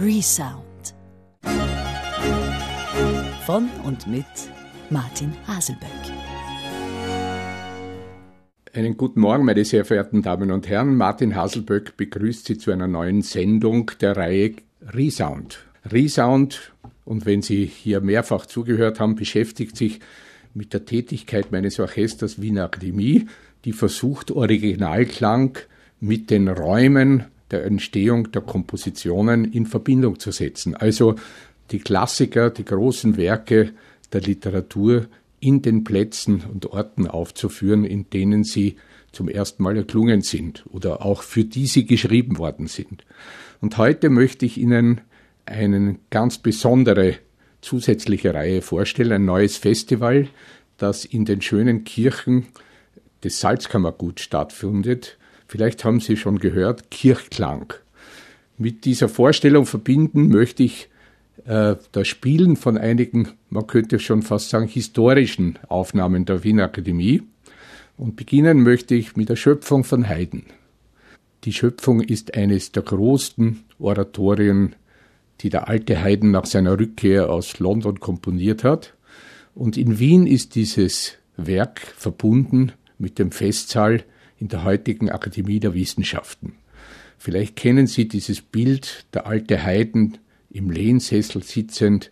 Resound. Von und mit Martin Haselböck. Einen guten Morgen, meine sehr verehrten Damen und Herren. Martin Haselböck begrüßt Sie zu einer neuen Sendung der Reihe Resound. Resound, und wenn Sie hier mehrfach zugehört haben, beschäftigt sich mit der Tätigkeit meines Orchesters Wiener Akademie, die versucht, Originalklang mit den Räumen der Entstehung der Kompositionen in Verbindung zu setzen. Also die Klassiker, die großen Werke der Literatur in den Plätzen und Orten aufzuführen, in denen sie zum ersten Mal erklungen sind oder auch für die sie geschrieben worden sind. Und heute möchte ich Ihnen eine ganz besondere zusätzliche Reihe vorstellen, ein neues Festival, das in den schönen Kirchen des Salzkammerguts stattfindet. Vielleicht haben Sie schon gehört, Kirchklang. Mit dieser Vorstellung verbinden möchte ich äh, das Spielen von einigen, man könnte schon fast sagen, historischen Aufnahmen der Wiener Akademie. Und beginnen möchte ich mit der Schöpfung von Haydn. Die Schöpfung ist eines der größten Oratorien, die der alte Haydn nach seiner Rückkehr aus London komponiert hat. Und in Wien ist dieses Werk verbunden mit dem Festsaal in der heutigen Akademie der Wissenschaften. Vielleicht kennen Sie dieses Bild, der alte Haydn im Lehnsessel sitzend,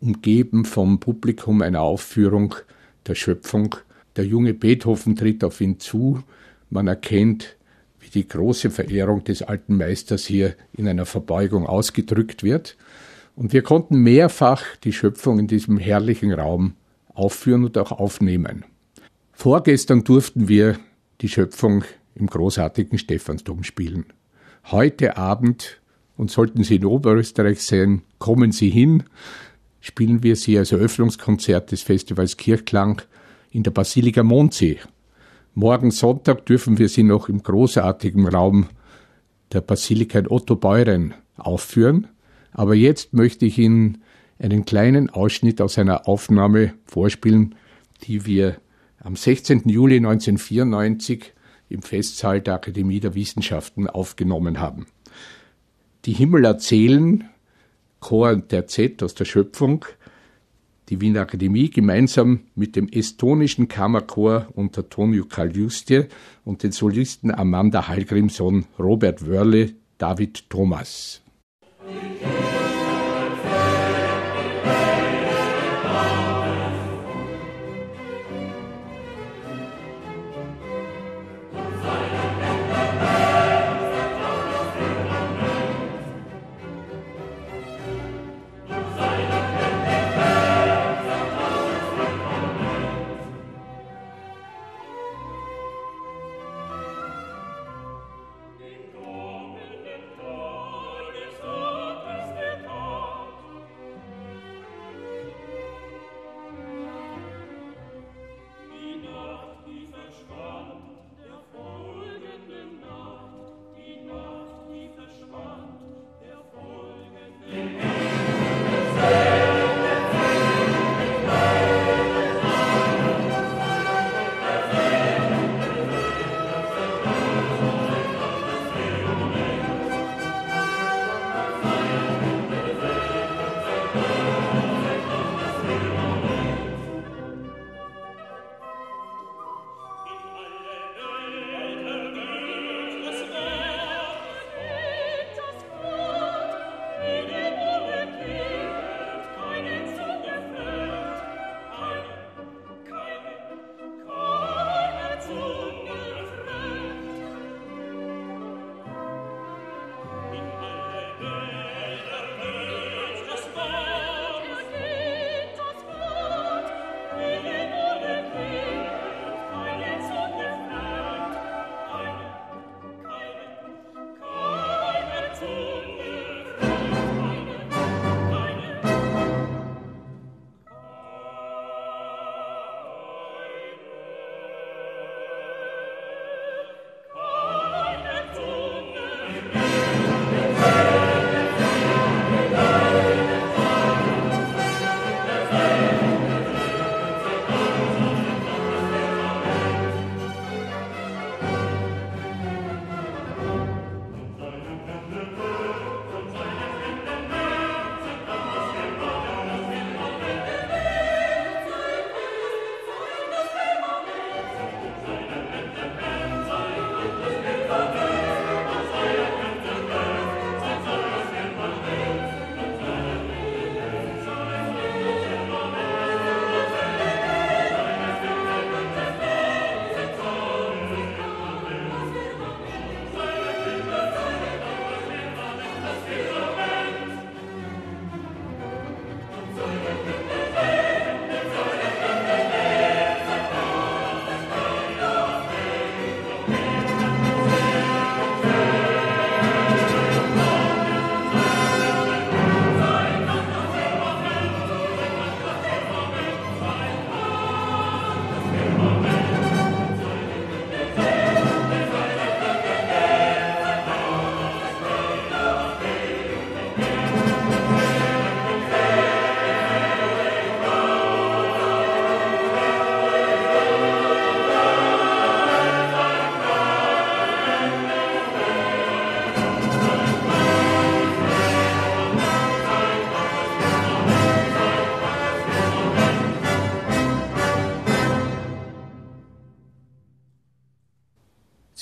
umgeben vom Publikum einer Aufführung der Schöpfung. Der junge Beethoven tritt auf ihn zu. Man erkennt, wie die große Verehrung des alten Meisters hier in einer Verbeugung ausgedrückt wird. Und wir konnten mehrfach die Schöpfung in diesem herrlichen Raum aufführen und auch aufnehmen. Vorgestern durften wir die Schöpfung im großartigen Stephansdom spielen. Heute Abend, und sollten Sie in Oberösterreich sein, kommen Sie hin, spielen wir sie als Eröffnungskonzert des Festivals Kirchklang in der Basilika Mondsee. Morgen Sonntag dürfen wir sie noch im großartigen Raum der Basilika in Otto Beuren aufführen. Aber jetzt möchte ich Ihnen einen kleinen Ausschnitt aus einer Aufnahme vorspielen, die wir am 16. Juli 1994 im Festsaal der Akademie der Wissenschaften aufgenommen haben. Die Himmel erzählen, Chor und Z aus der Schöpfung, die Wiener Akademie gemeinsam mit dem estonischen Kammerchor unter Tonio Kaljustie und den Solisten Amanda Hallgrimsson, Robert Wörle, David Thomas.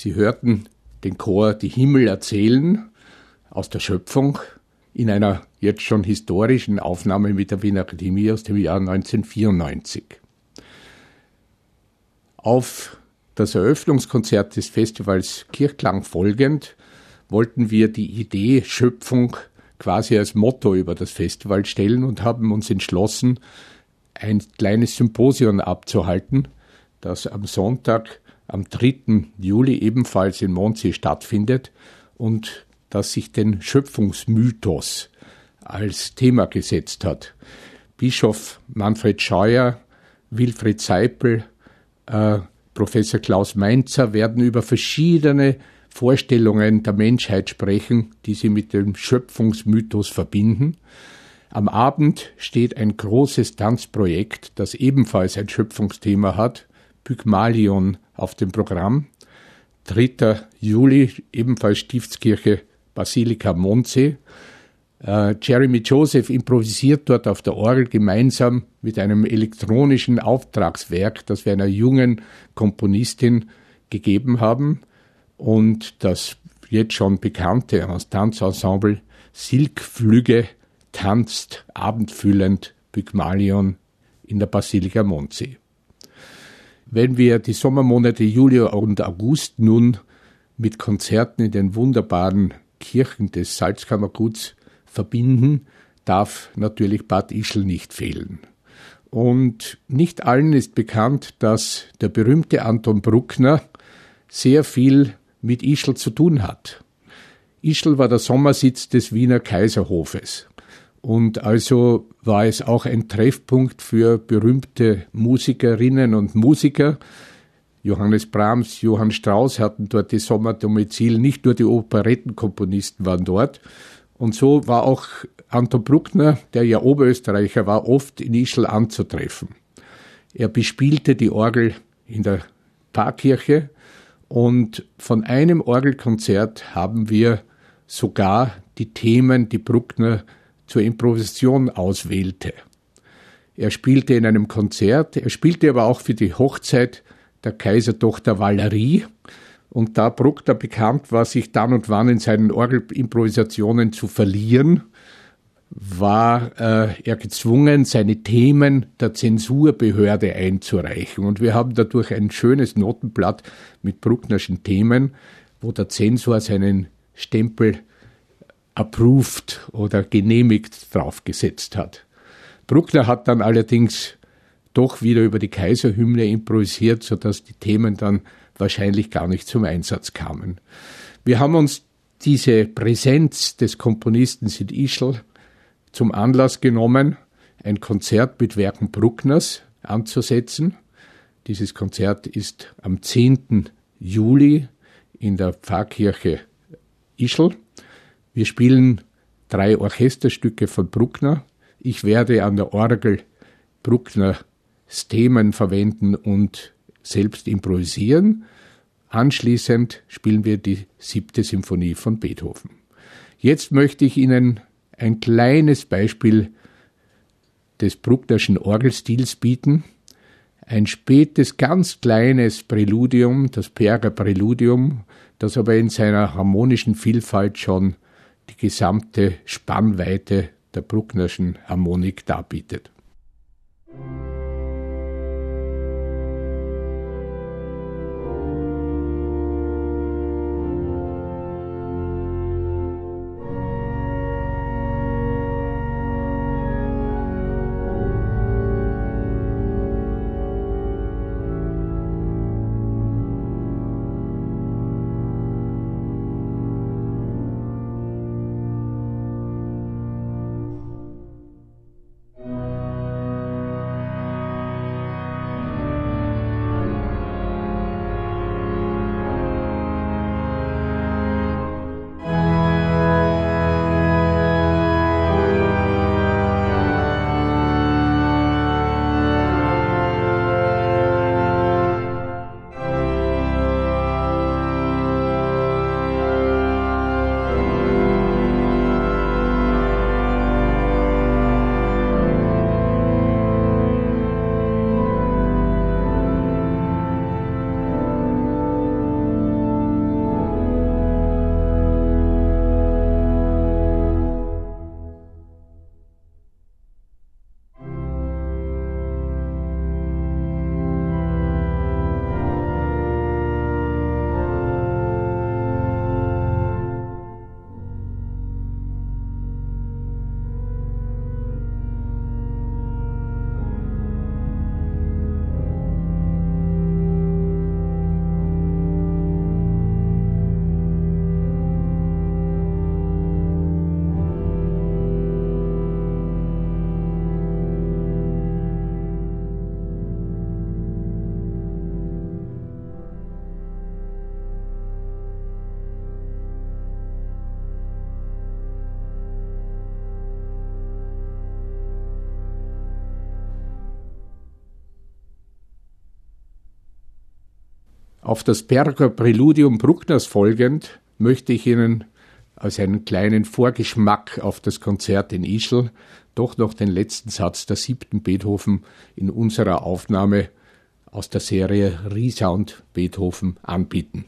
Sie hörten den Chor Die Himmel erzählen aus der Schöpfung in einer jetzt schon historischen Aufnahme mit der Wiener Akademie aus dem Jahr 1994. Auf das Eröffnungskonzert des Festivals Kirchklang folgend wollten wir die Idee Schöpfung quasi als Motto über das Festival stellen und haben uns entschlossen, ein kleines Symposion abzuhalten, das am Sonntag am 3. Juli ebenfalls in Mondsee stattfindet und das sich den Schöpfungsmythos als Thema gesetzt hat. Bischof Manfred Scheuer, Wilfried Seipel, äh, Professor Klaus Mainzer werden über verschiedene Vorstellungen der Menschheit sprechen, die sie mit dem Schöpfungsmythos verbinden. Am Abend steht ein großes Tanzprojekt, das ebenfalls ein Schöpfungsthema hat, Pygmalion auf dem Programm. 3. Juli, ebenfalls Stiftskirche Basilika Mondsee. Äh, Jeremy Joseph improvisiert dort auf der Orgel gemeinsam mit einem elektronischen Auftragswerk, das wir einer jungen Komponistin gegeben haben. Und das jetzt schon bekannte Tanzensemble Silkflüge tanzt abendfüllend Pygmalion in der Basilika Mondsee. Wenn wir die Sommermonate Juli und August nun mit Konzerten in den wunderbaren Kirchen des Salzkammerguts verbinden, darf natürlich Bad Ischl nicht fehlen. Und nicht allen ist bekannt, dass der berühmte Anton Bruckner sehr viel mit Ischl zu tun hat. Ischl war der Sommersitz des Wiener Kaiserhofes. Und also war es auch ein Treffpunkt für berühmte Musikerinnen und Musiker. Johannes Brahms, Johann Strauss hatten dort die Sommerdomizil, nicht nur die Operettenkomponisten waren dort. Und so war auch Anton Bruckner, der ja Oberösterreicher war, oft in Ischl anzutreffen. Er bespielte die Orgel in der Pfarrkirche und von einem Orgelkonzert haben wir sogar die Themen, die Bruckner zur Improvisation auswählte. Er spielte in einem Konzert, er spielte aber auch für die Hochzeit der Kaisertochter Valerie. Und da Bruckner bekannt war, sich dann und wann in seinen Orgelimprovisationen zu verlieren, war äh, er gezwungen, seine Themen der Zensurbehörde einzureichen. Und wir haben dadurch ein schönes Notenblatt mit Brucknerschen Themen, wo der Zensor seinen Stempel approved oder genehmigt draufgesetzt hat. Bruckner hat dann allerdings doch wieder über die Kaiserhymne improvisiert, sodass die Themen dann wahrscheinlich gar nicht zum Einsatz kamen. Wir haben uns diese Präsenz des Komponisten Sid Ischl zum Anlass genommen, ein Konzert mit Werken Bruckners anzusetzen. Dieses Konzert ist am 10. Juli in der Pfarrkirche Ischl wir spielen drei Orchesterstücke von Bruckner. Ich werde an der Orgel Bruckners Themen verwenden und selbst improvisieren. Anschließend spielen wir die siebte Symphonie von Beethoven. Jetzt möchte ich Ihnen ein kleines Beispiel des Brucknerschen Orgelstils bieten. Ein spätes, ganz kleines Präludium, das Perger Präludium, das aber in seiner harmonischen Vielfalt schon die gesamte Spannweite der Brucknerschen Harmonik darbietet. Auf das Berger Präludium Bruckners folgend möchte ich Ihnen als einen kleinen Vorgeschmack auf das Konzert in Ischl doch noch den letzten Satz der siebten Beethoven in unserer Aufnahme aus der Serie Resound Beethoven anbieten.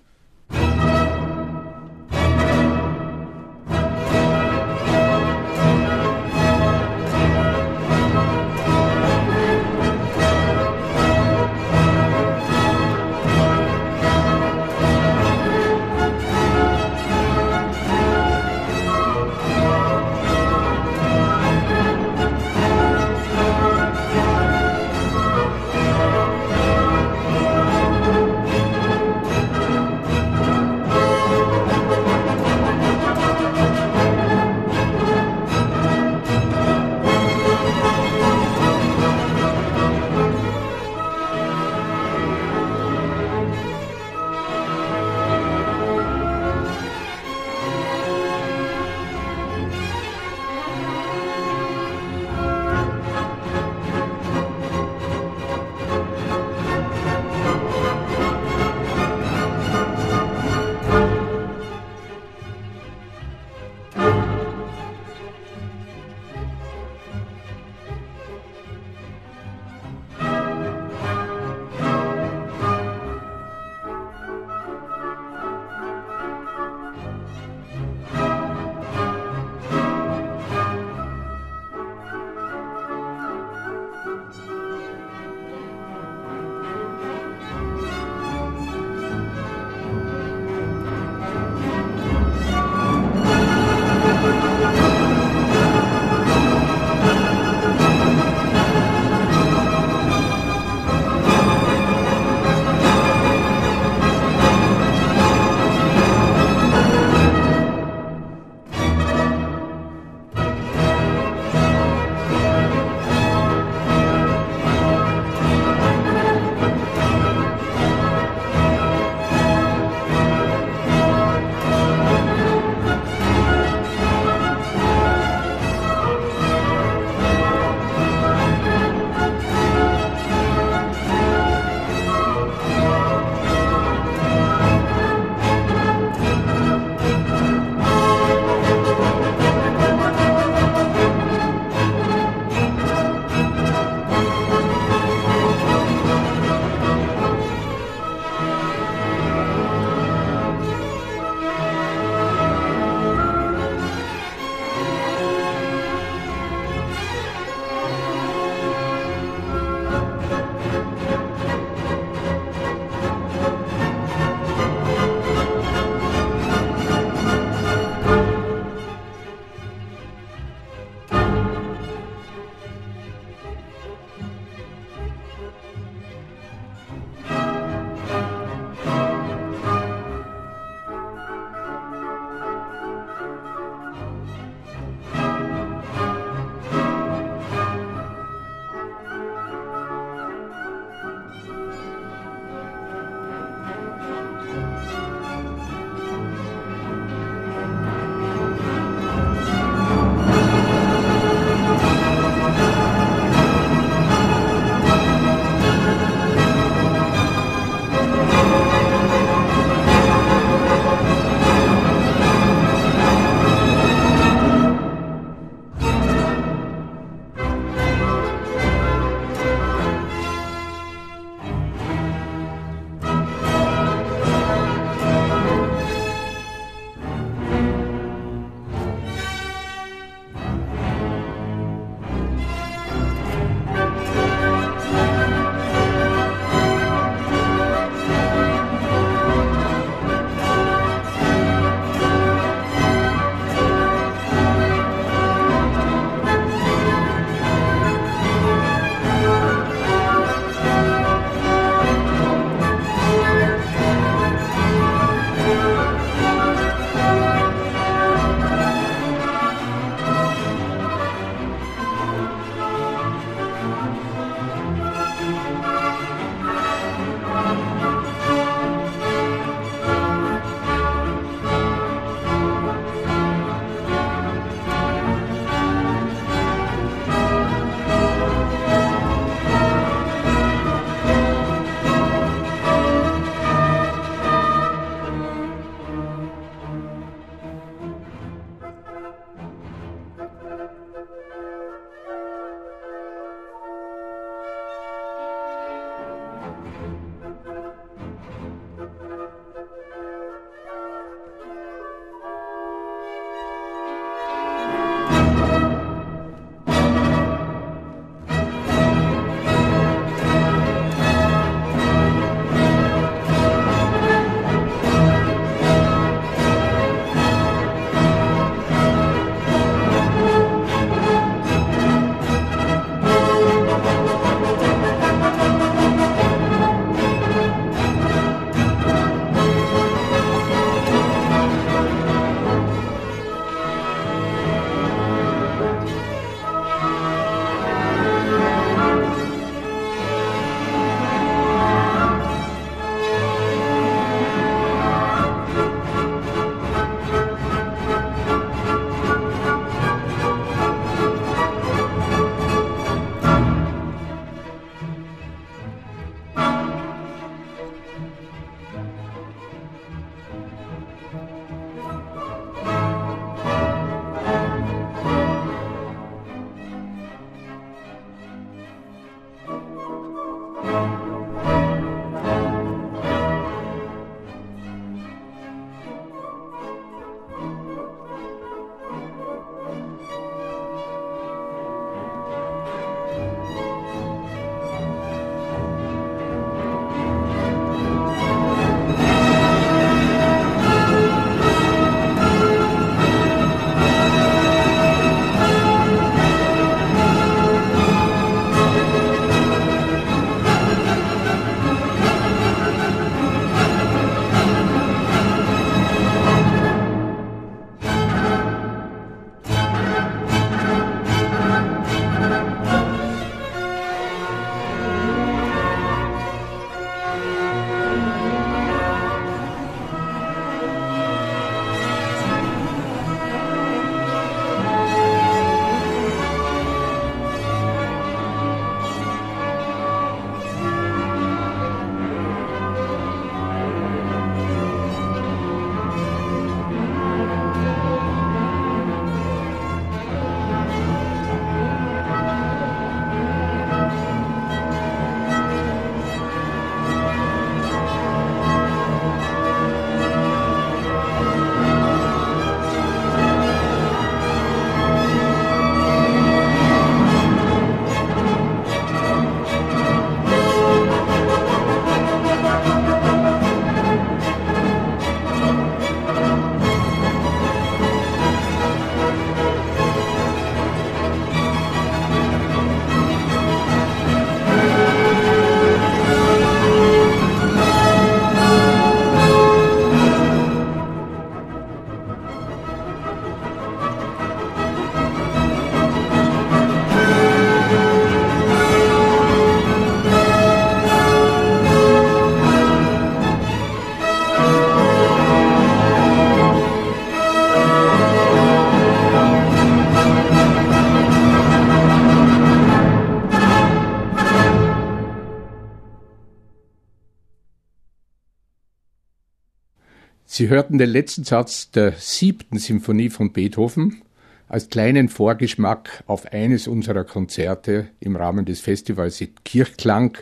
Sie hörten den letzten Satz der siebten Symphonie von Beethoven als kleinen Vorgeschmack auf eines unserer Konzerte im Rahmen des Festivals Kirchklang,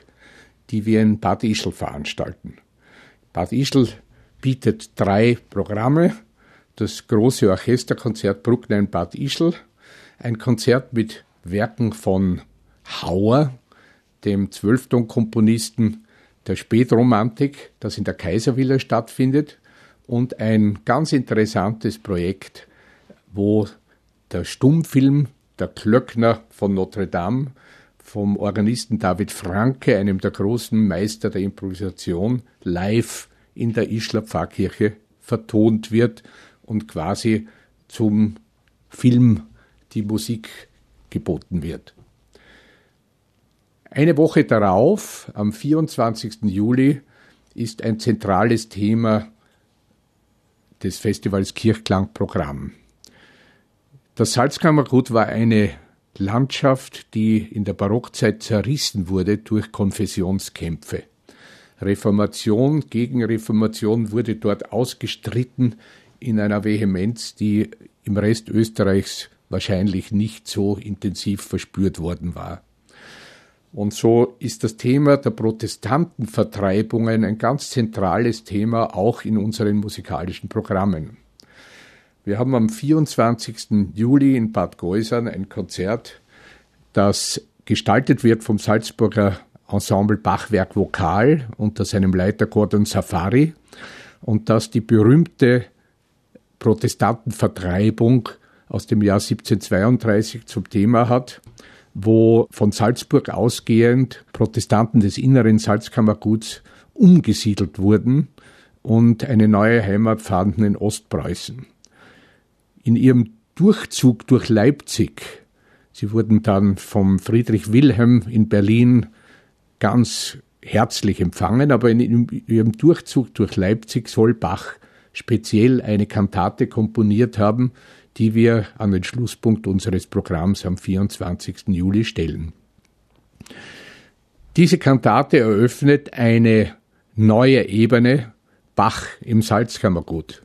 die wir in Bad Ischl veranstalten. Bad Ischl bietet drei Programme. Das große Orchesterkonzert Bruckner in Bad Ischl, ein Konzert mit Werken von Hauer, dem Zwölftonkomponisten der Spätromantik, das in der Kaiservilla stattfindet, und ein ganz interessantes Projekt, wo der Stummfilm Der Klöckner von Notre Dame vom Organisten David Franke, einem der großen Meister der Improvisation, live in der Ischler Pfarrkirche vertont wird und quasi zum Film die Musik geboten wird. Eine Woche darauf, am 24. Juli, ist ein zentrales Thema des Festivals Kirchklangprogramm. Das Salzkammergut war eine Landschaft, die in der Barockzeit zerrissen wurde durch Konfessionskämpfe. Reformation gegen Reformation wurde dort ausgestritten in einer Vehemenz, die im Rest Österreichs wahrscheinlich nicht so intensiv verspürt worden war. Und so ist das Thema der Protestantenvertreibungen ein ganz zentrales Thema auch in unseren musikalischen Programmen. Wir haben am 24. Juli in Bad Geusern ein Konzert, das gestaltet wird vom Salzburger Ensemble Bachwerk Vokal unter seinem Leiter Gordon Safari und das die berühmte Protestantenvertreibung aus dem Jahr 1732 zum Thema hat, wo von Salzburg ausgehend Protestanten des inneren Salzkammerguts umgesiedelt wurden und eine neue Heimat fanden in Ostpreußen. In ihrem Durchzug durch Leipzig, sie wurden dann vom Friedrich Wilhelm in Berlin ganz herzlich empfangen, aber in ihrem Durchzug durch Leipzig soll Bach speziell eine Kantate komponiert haben, die wir an den Schlusspunkt unseres Programms am 24. Juli stellen. Diese Kantate eröffnet eine neue Ebene Bach im Salzkammergut.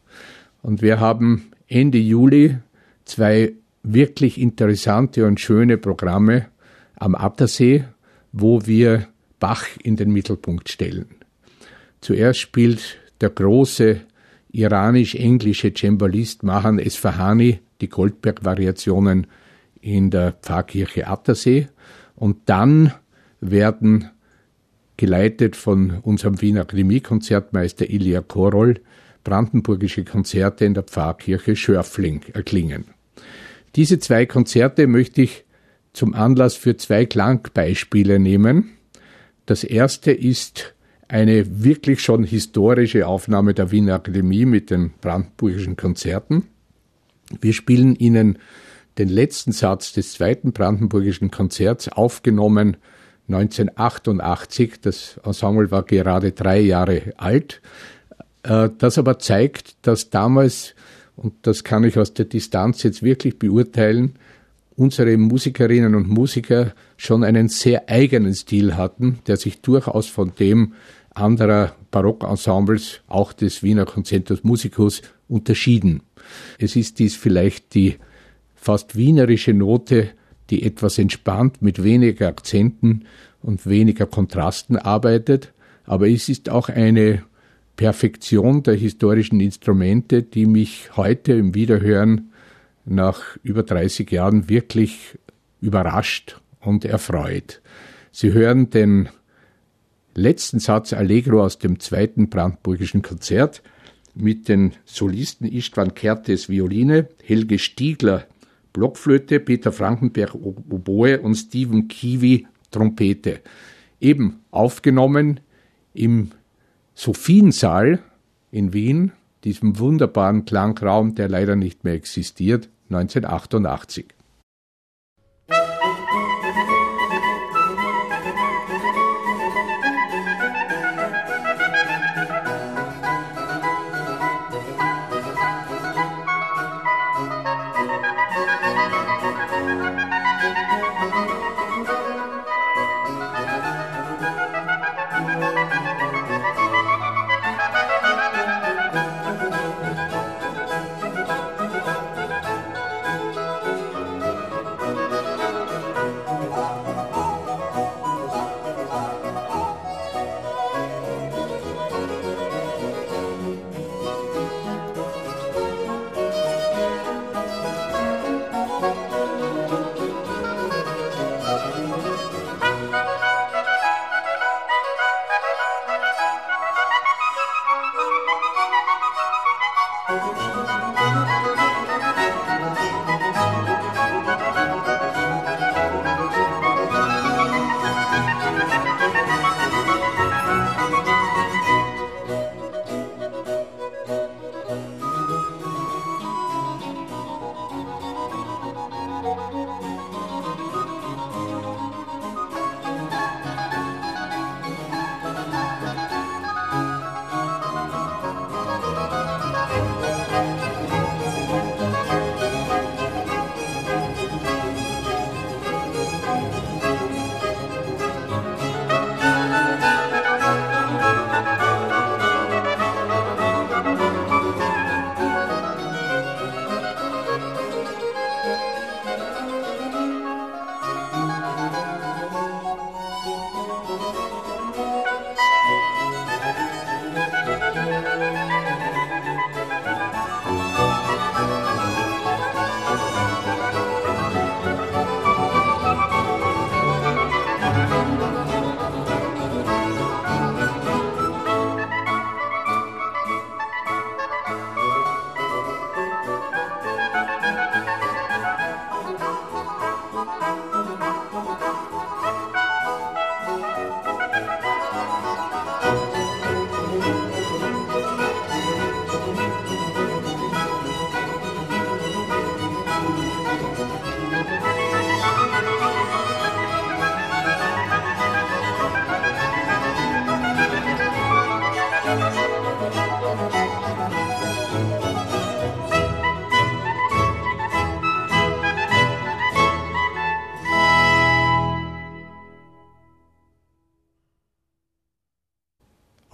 Und wir haben Ende Juli zwei wirklich interessante und schöne Programme am Attersee, wo wir Bach in den Mittelpunkt stellen. Zuerst spielt der große iranisch-englische Cembalist Mahan Esfahani die Goldberg-Variationen in der Pfarrkirche Attersee und dann werden geleitet von unserem Wiener Akademiekonzertmeister Ilya Korol brandenburgische Konzerte in der Pfarrkirche Schörfling erklingen. Diese zwei Konzerte möchte ich zum Anlass für zwei Klangbeispiele nehmen. Das erste ist eine wirklich schon historische Aufnahme der Wiener Akademie mit den brandenburgischen Konzerten. Wir spielen Ihnen den letzten Satz des zweiten brandenburgischen Konzerts aufgenommen 1988. Das Ensemble war gerade drei Jahre alt. Äh, das aber zeigt, dass damals, und das kann ich aus der Distanz jetzt wirklich beurteilen, unsere Musikerinnen und Musiker schon einen sehr eigenen Stil hatten, der sich durchaus von dem anderer Barockensembles, auch des Wiener Concertus Musicus, unterschieden. Es ist dies vielleicht die fast wienerische Note, die etwas entspannt mit weniger Akzenten und weniger Kontrasten arbeitet, aber es ist auch eine Perfektion der historischen Instrumente, die mich heute im Wiederhören nach über 30 Jahren wirklich überrascht und erfreut. Sie hören den letzten Satz Allegro aus dem zweiten Brandenburgischen Konzert mit den Solisten Istvan Kertes Violine, Helge Stiegler Blockflöte, Peter Frankenberg Oboe und Stephen Kiwi Trompete. Eben aufgenommen im Sophiensaal in Wien, diesem wunderbaren Klangraum, der leider nicht mehr existiert, 1988.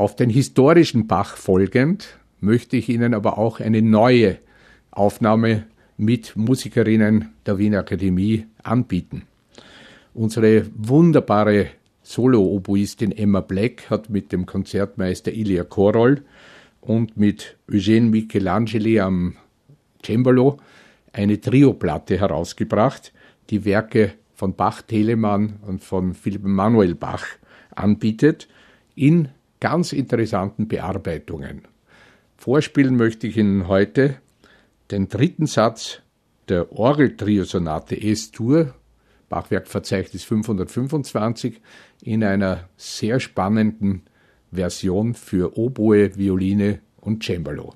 Auf den historischen Bach folgend möchte ich Ihnen aber auch eine neue Aufnahme mit Musikerinnen der Wiener Akademie anbieten. Unsere wunderbare Solo-Oboistin Emma Black hat mit dem Konzertmeister Ilya Korol und mit Eugene Michelangeli am Cembalo eine Trioplatte herausgebracht, die Werke von Bach Telemann und von Philipp Manuel Bach anbietet, in ganz interessanten Bearbeitungen. Vorspielen möchte ich Ihnen heute den dritten Satz der Orgeltriosonate S-Dur, Bachwerkverzeichnis 525, in einer sehr spannenden Version für Oboe, Violine und Cembalo.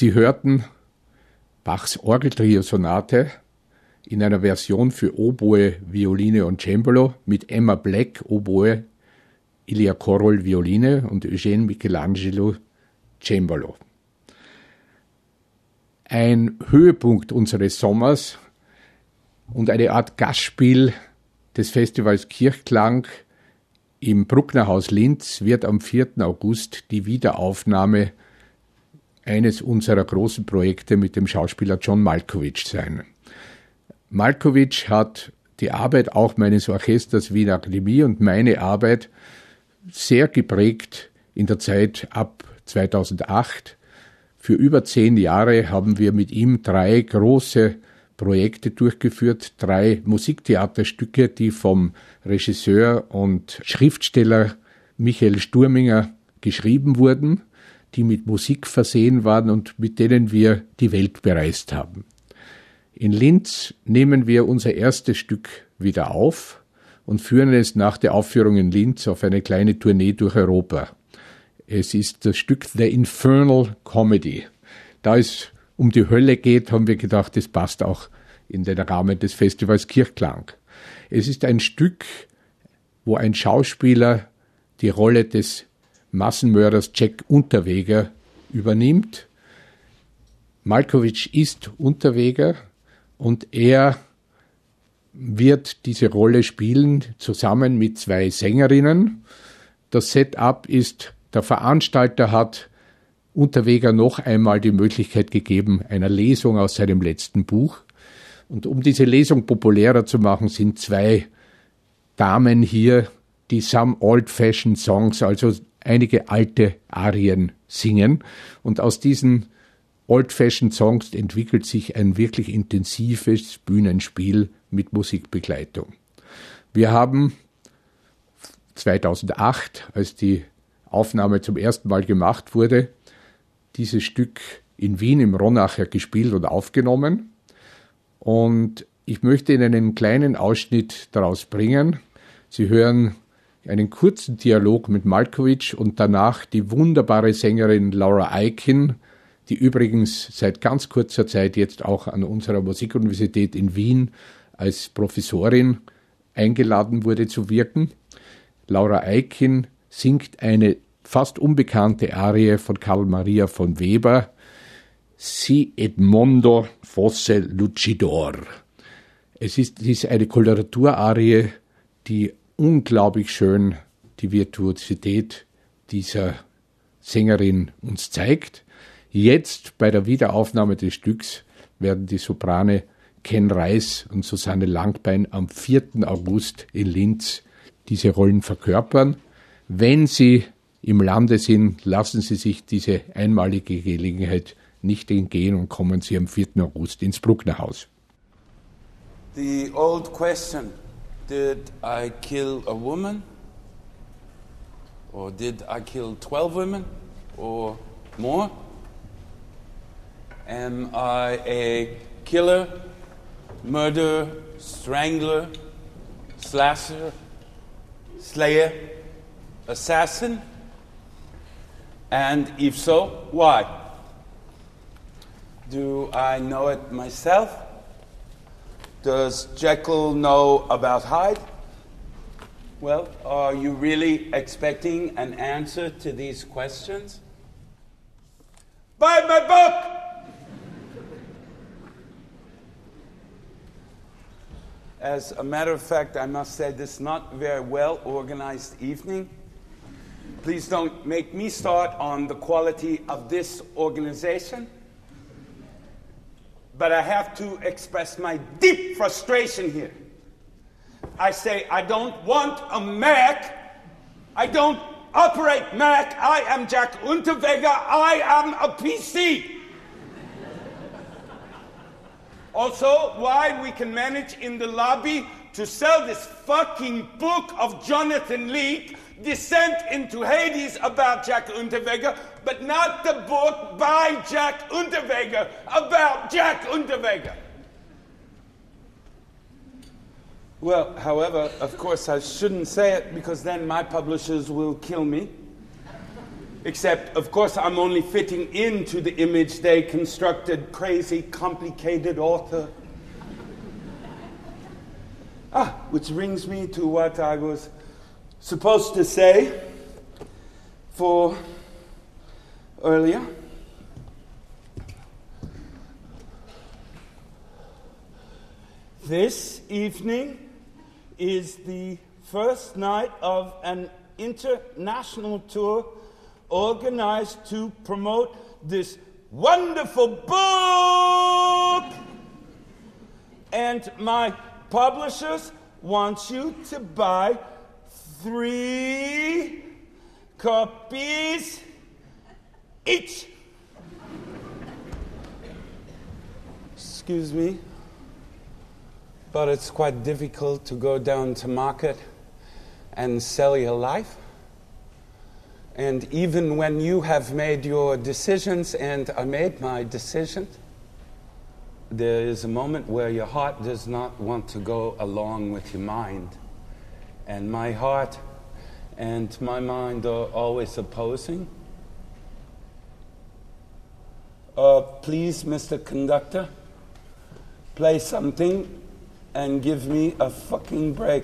Sie hörten Bachs Orgeltrio-Sonate in einer Version für Oboe, Violine und Cembalo mit Emma Black Oboe, Ilya Korol Violine und Eugene Michelangelo Cembalo. Ein Höhepunkt unseres Sommers und eine Art Gastspiel des Festivals Kirchklang im Brucknerhaus Linz wird am 4. August die Wiederaufnahme eines unserer großen Projekte mit dem Schauspieler John Malkovich sein. Malkovich hat die Arbeit auch meines Orchesters Wiener Akademie und meine Arbeit sehr geprägt in der Zeit ab 2008. Für über zehn Jahre haben wir mit ihm drei große Projekte durchgeführt, drei Musiktheaterstücke, die vom Regisseur und Schriftsteller Michael Sturminger geschrieben wurden, die mit Musik versehen waren und mit denen wir die Welt bereist haben. In Linz nehmen wir unser erstes Stück wieder auf und führen es nach der Aufführung in Linz auf eine kleine Tournee durch Europa. Es ist das Stück The Infernal Comedy. Da es um die Hölle geht, haben wir gedacht, es passt auch in den Rahmen des Festivals Kirchklang. Es ist ein Stück, wo ein Schauspieler die Rolle des Massenmörders Jack Unterweger übernimmt. Malkovich ist Unterweger, und er wird diese Rolle spielen zusammen mit zwei Sängerinnen. Das Setup ist, der Veranstalter hat Unterweger noch einmal die Möglichkeit gegeben einer Lesung aus seinem letzten Buch. Und um diese Lesung populärer zu machen, sind zwei Damen hier, die some old-fashioned Songs, also einige alte Arien singen. Und aus diesen Old-Fashioned Songs entwickelt sich ein wirklich intensives Bühnenspiel mit Musikbegleitung. Wir haben 2008, als die Aufnahme zum ersten Mal gemacht wurde, dieses Stück in Wien im Ronacher gespielt und aufgenommen. Und ich möchte Ihnen einen kleinen Ausschnitt daraus bringen. Sie hören einen kurzen Dialog mit Malkovich und danach die wunderbare Sängerin Laura Eichen die übrigens seit ganz kurzer Zeit jetzt auch an unserer Musikuniversität in Wien als Professorin eingeladen wurde zu wirken. Laura Eikin singt eine fast unbekannte Arie von Karl Maria von Weber, Si Edmondo fosse lucidor. Es ist, ist eine Koloratuararie, die unglaublich schön die Virtuosität dieser Sängerin uns zeigt. Jetzt bei der Wiederaufnahme des Stücks werden die Soprane Ken Reis und Susanne Langbein am 4. August in Linz diese Rollen verkörpern. Wenn Sie im Lande sind, lassen Sie sich diese einmalige Gelegenheit nicht entgehen und kommen Sie am 4. August ins Brucknerhaus. The old question, did I kill a woman? Or did I kill 12 women? Or more? Am I a killer, murderer, strangler, slasher, slayer, assassin? And if so, why? Do I know it myself? Does Jekyll know about Hyde? Well, are you really expecting an answer to these questions? Buy my book! As a matter of fact, I must say this is not very well organized evening. Please don't make me start on the quality of this organization. But I have to express my deep frustration here. I say, I don't want a Mac. I don't operate Mac. I am Jack Unterweger. I am a PC. Also, why we can manage in the lobby to sell this fucking book of Jonathan Leake, Descent into Hades about Jack Unterweger, but not the book by Jack Unterweger about Jack Unterweger. Well, however, of course, I shouldn't say it because then my publishers will kill me. Except, of course, I'm only fitting into the image they constructed crazy, complicated author. Ah, which brings me to what I was supposed to say for earlier. This evening is the first night of an international tour organized to promote this wonderful book And my publishers want you to buy three copies each. Excuse me, but it's quite difficult to go down to market and sell your life. And even when you have made your decisions and I made my decision, there is a moment where your heart does not want to go along with your mind. And my heart and my mind are always opposing. Uh, please, Mr. Conductor, play something and give me a fucking break.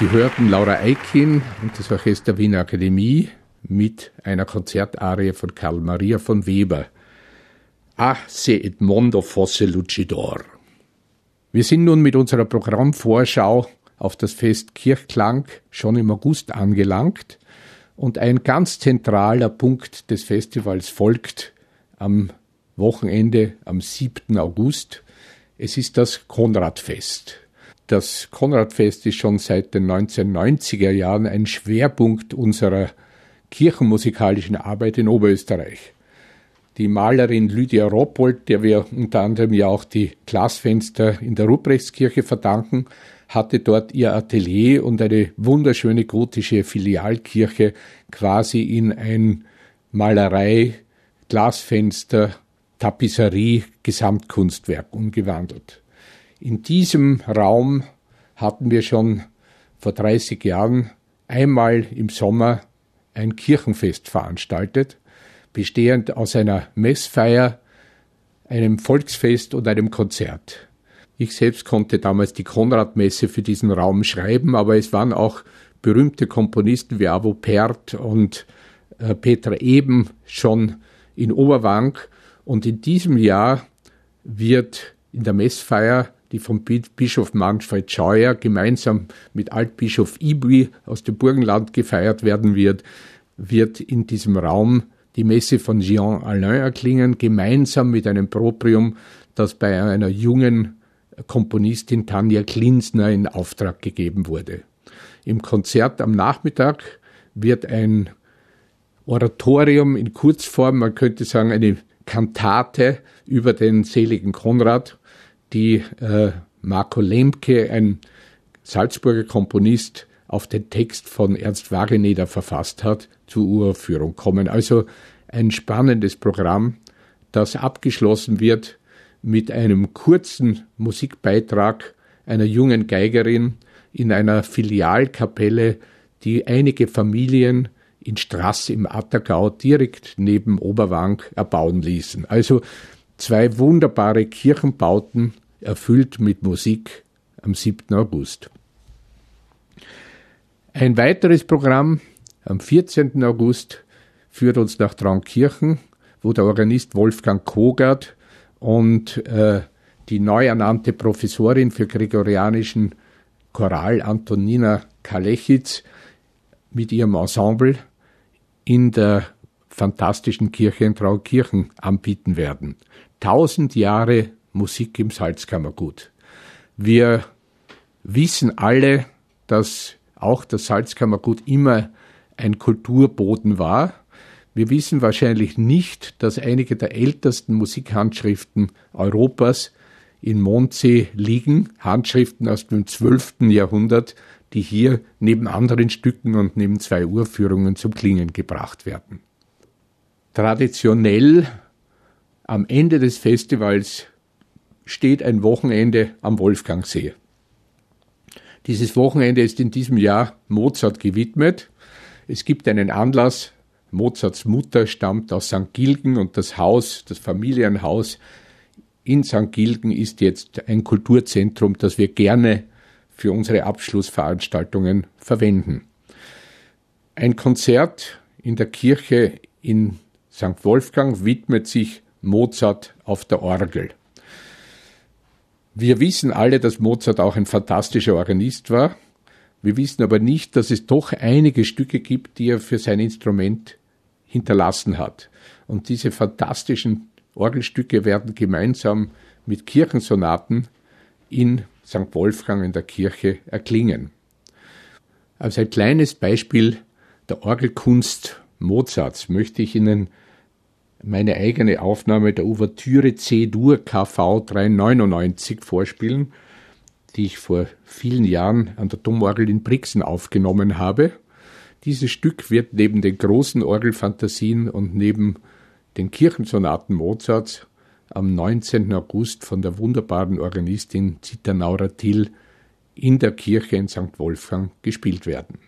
Sie hörten Laura Eikin und das Orchester Wiener Akademie mit einer Konzertarie von Karl Maria von Weber. Ah, se et mondo fosse lucidor. Wir sind nun mit unserer Programmvorschau auf das Fest Kirchklang schon im August angelangt und ein ganz zentraler Punkt des Festivals folgt am Wochenende am 7. August. Es ist das Konradfest. Das Konradfest ist schon seit den 1990er Jahren ein Schwerpunkt unserer kirchenmusikalischen Arbeit in Oberösterreich. Die Malerin Lydia Roppold, der wir unter anderem ja auch die Glasfenster in der Ruprechtskirche verdanken, hatte dort ihr Atelier und eine wunderschöne gotische Filialkirche quasi in ein Malerei, Glasfenster, Tapisserie, Gesamtkunstwerk umgewandelt. In diesem Raum hatten wir schon vor 30 Jahren einmal im Sommer ein Kirchenfest veranstaltet, bestehend aus einer Messfeier, einem Volksfest und einem Konzert. Ich selbst konnte damals die Konradmesse für diesen Raum schreiben, aber es waren auch berühmte Komponisten wie Avo Pert und äh, Petra Eben schon in Oberwank. Und in diesem Jahr wird in der Messfeier die vom Bischof Manfred Scheuer gemeinsam mit Altbischof Ibri aus dem Burgenland gefeiert werden wird, wird in diesem Raum die Messe von Jean Alain erklingen, gemeinsam mit einem Proprium, das bei einer jungen Komponistin Tanja Klinsner in Auftrag gegeben wurde. Im Konzert am Nachmittag wird ein Oratorium in Kurzform, man könnte sagen eine Kantate über den seligen Konrad die äh, Marco Lemke, ein Salzburger Komponist, auf den Text von Ernst Wageneder verfasst hat, zur Uraufführung kommen. Also ein spannendes Programm, das abgeschlossen wird mit einem kurzen Musikbeitrag einer jungen Geigerin in einer Filialkapelle, die einige Familien in Strass im Attergau direkt neben Oberwank erbauen ließen. Also zwei wunderbare Kirchenbauten, erfüllt mit Musik am 7. August. Ein weiteres Programm am 14. August führt uns nach Traunkirchen, wo der Organist Wolfgang Kogert und äh, die neu ernannte Professorin für gregorianischen Choral Antonina Kalechitz mit ihrem Ensemble in der fantastischen Kirche in Traukirchen anbieten werden. Tausend Jahre Musik im Salzkammergut. Wir wissen alle, dass auch das Salzkammergut immer ein Kulturboden war. Wir wissen wahrscheinlich nicht, dass einige der ältesten Musikhandschriften Europas in Mondsee liegen, Handschriften aus dem 12. Jahrhundert, die hier neben anderen Stücken und neben zwei Urführungen zum Klingen gebracht werden. Traditionell am Ende des Festivals steht ein Wochenende am Wolfgangsee. Dieses Wochenende ist in diesem Jahr Mozart gewidmet. Es gibt einen Anlass. Mozarts Mutter stammt aus St. Gilgen und das Haus, das Familienhaus in St. Gilgen ist jetzt ein Kulturzentrum, das wir gerne für unsere Abschlussveranstaltungen verwenden. Ein Konzert in der Kirche in St. Wolfgang widmet sich Mozart auf der Orgel. Wir wissen alle, dass Mozart auch ein fantastischer Organist war. Wir wissen aber nicht, dass es doch einige Stücke gibt, die er für sein Instrument hinterlassen hat. Und diese fantastischen Orgelstücke werden gemeinsam mit Kirchensonaten in St. Wolfgang in der Kirche erklingen. Als ein kleines Beispiel der Orgelkunst Mozarts möchte ich Ihnen meine eigene Aufnahme der Ouvertüre C-Dur KV 399 vorspielen, die ich vor vielen Jahren an der Domorgel in Brixen aufgenommen habe. Dieses Stück wird neben den großen Orgelfantasien und neben den Kirchensonaten Mozarts am 19. August von der wunderbaren Organistin Zita Naura Till in der Kirche in St. Wolfgang gespielt werden.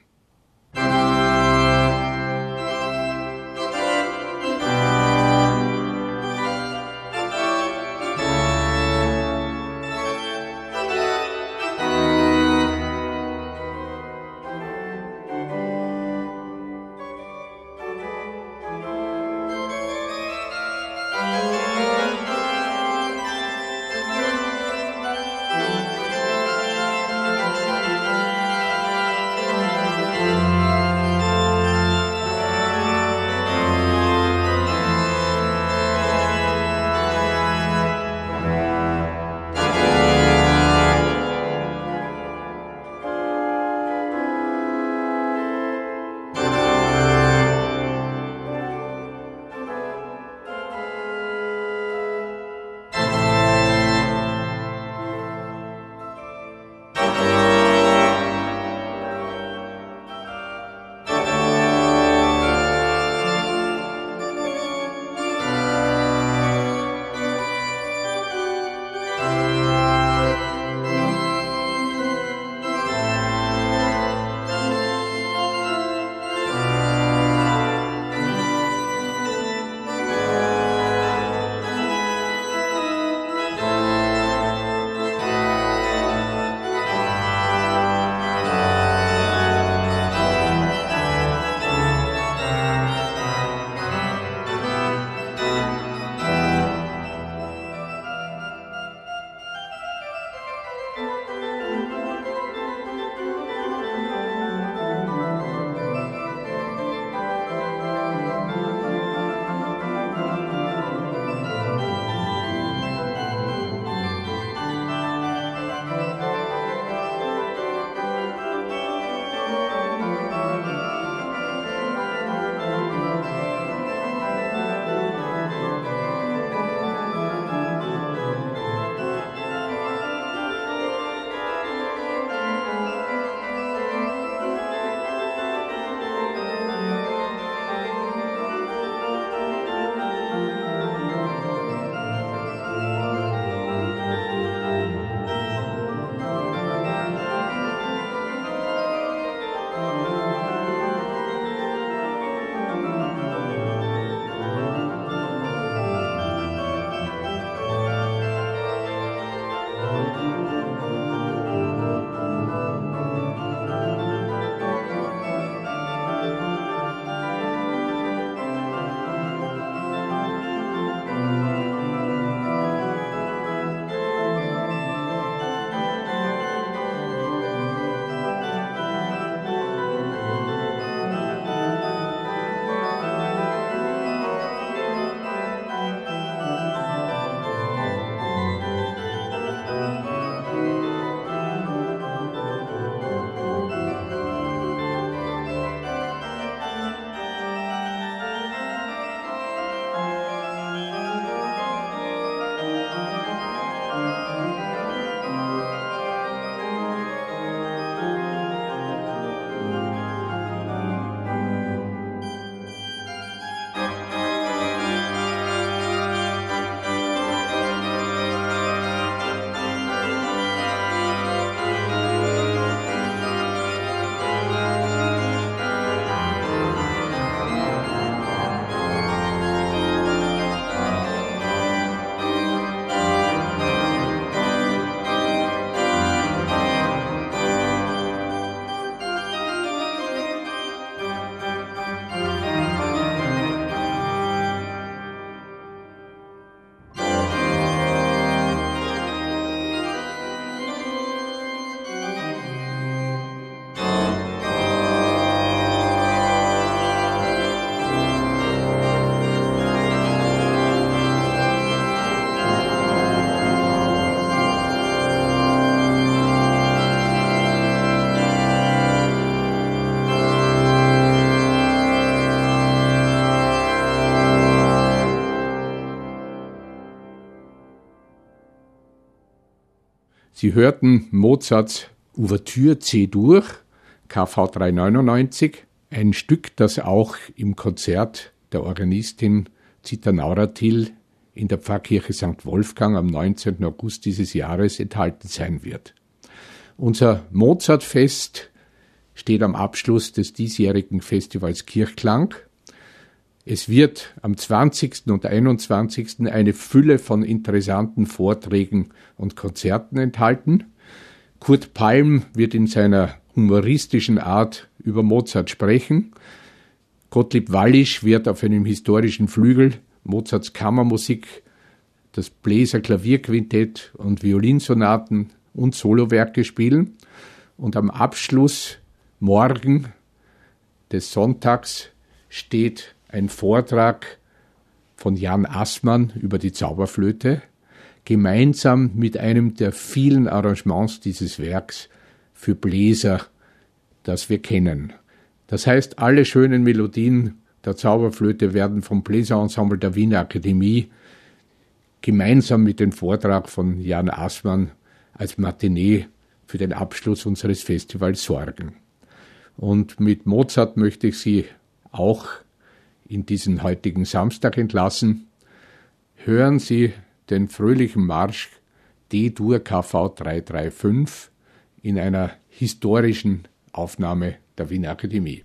Sie hörten Mozarts Ouvertüre C-Dur, KV 399, ein Stück, das auch im Konzert der Organistin Zita Nauratil in der Pfarrkirche St. Wolfgang am 19. August dieses Jahres enthalten sein wird. Unser Mozartfest steht am Abschluss des diesjährigen Festivals Kirchklang. Es wird am 20. und 21. eine Fülle von interessanten Vorträgen und Konzerten enthalten. Kurt Palm wird in seiner humoristischen Art über Mozart sprechen. Gottlieb Wallisch wird auf einem historischen Flügel Mozarts Kammermusik, das Bläser-Klavierquintett und Violinsonaten und Solowerke spielen. Und am Abschluss morgen des Sonntags steht ein Vortrag von Jan Assmann über die Zauberflöte, gemeinsam mit einem der vielen Arrangements dieses Werks für Bläser, das wir kennen. Das heißt, alle schönen Melodien der Zauberflöte werden vom Bläserensemble der Wiener Akademie gemeinsam mit dem Vortrag von Jan Assmann als Matinee für den Abschluss unseres Festivals sorgen. Und mit Mozart möchte ich Sie auch in diesen heutigen Samstag entlassen. Hören Sie den fröhlichen Marsch D-Dur KV 335 in einer historischen Aufnahme der Wiener Akademie.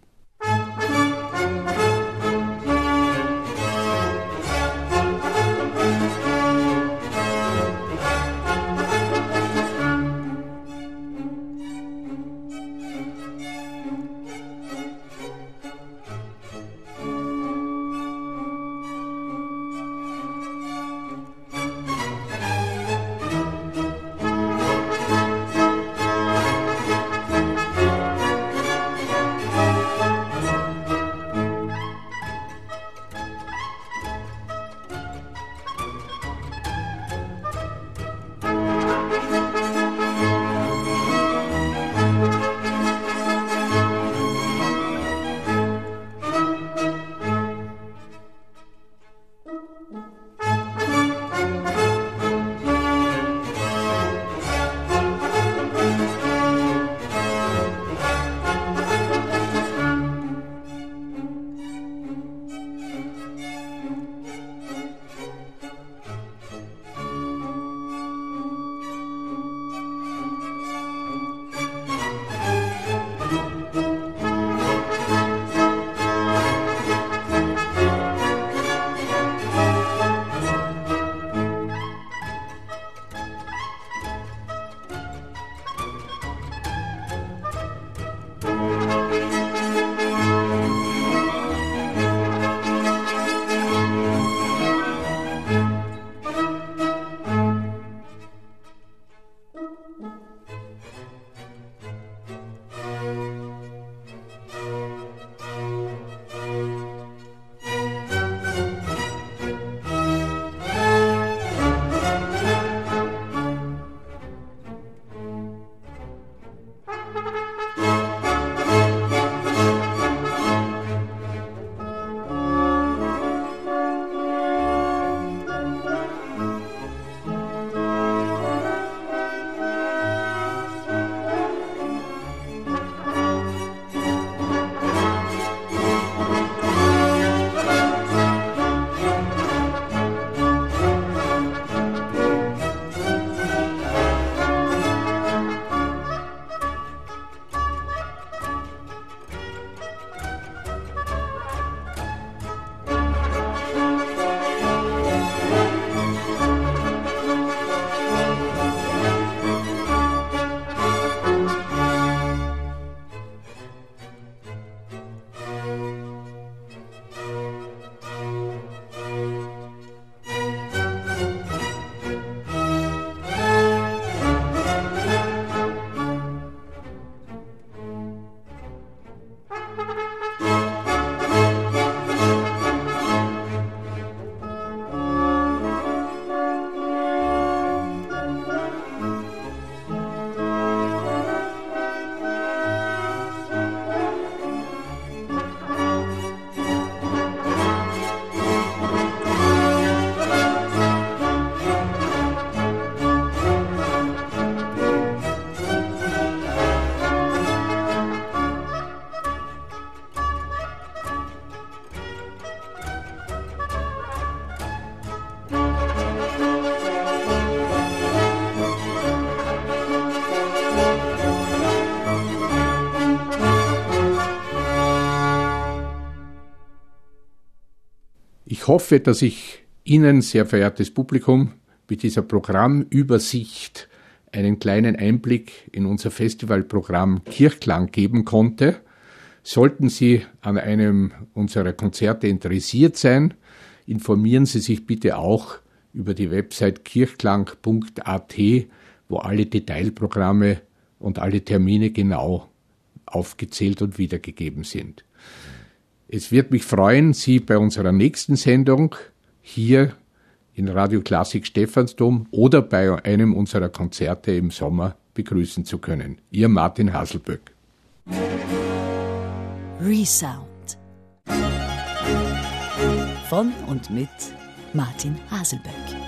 Hoffe, dass ich Ihnen, sehr verehrtes Publikum, mit dieser Programmübersicht einen kleinen Einblick in unser Festivalprogramm Kirchklang geben konnte. Sollten Sie an einem unserer Konzerte interessiert sein, informieren Sie sich bitte auch über die Website kirchklang.at, wo alle Detailprogramme und alle Termine genau aufgezählt und wiedergegeben sind. Es wird mich freuen, Sie bei unserer nächsten Sendung hier in Radio Klassik Stephansdom oder bei einem unserer Konzerte im Sommer begrüßen zu können. Ihr Martin Haselböck. Resound von und mit Martin Haselböck.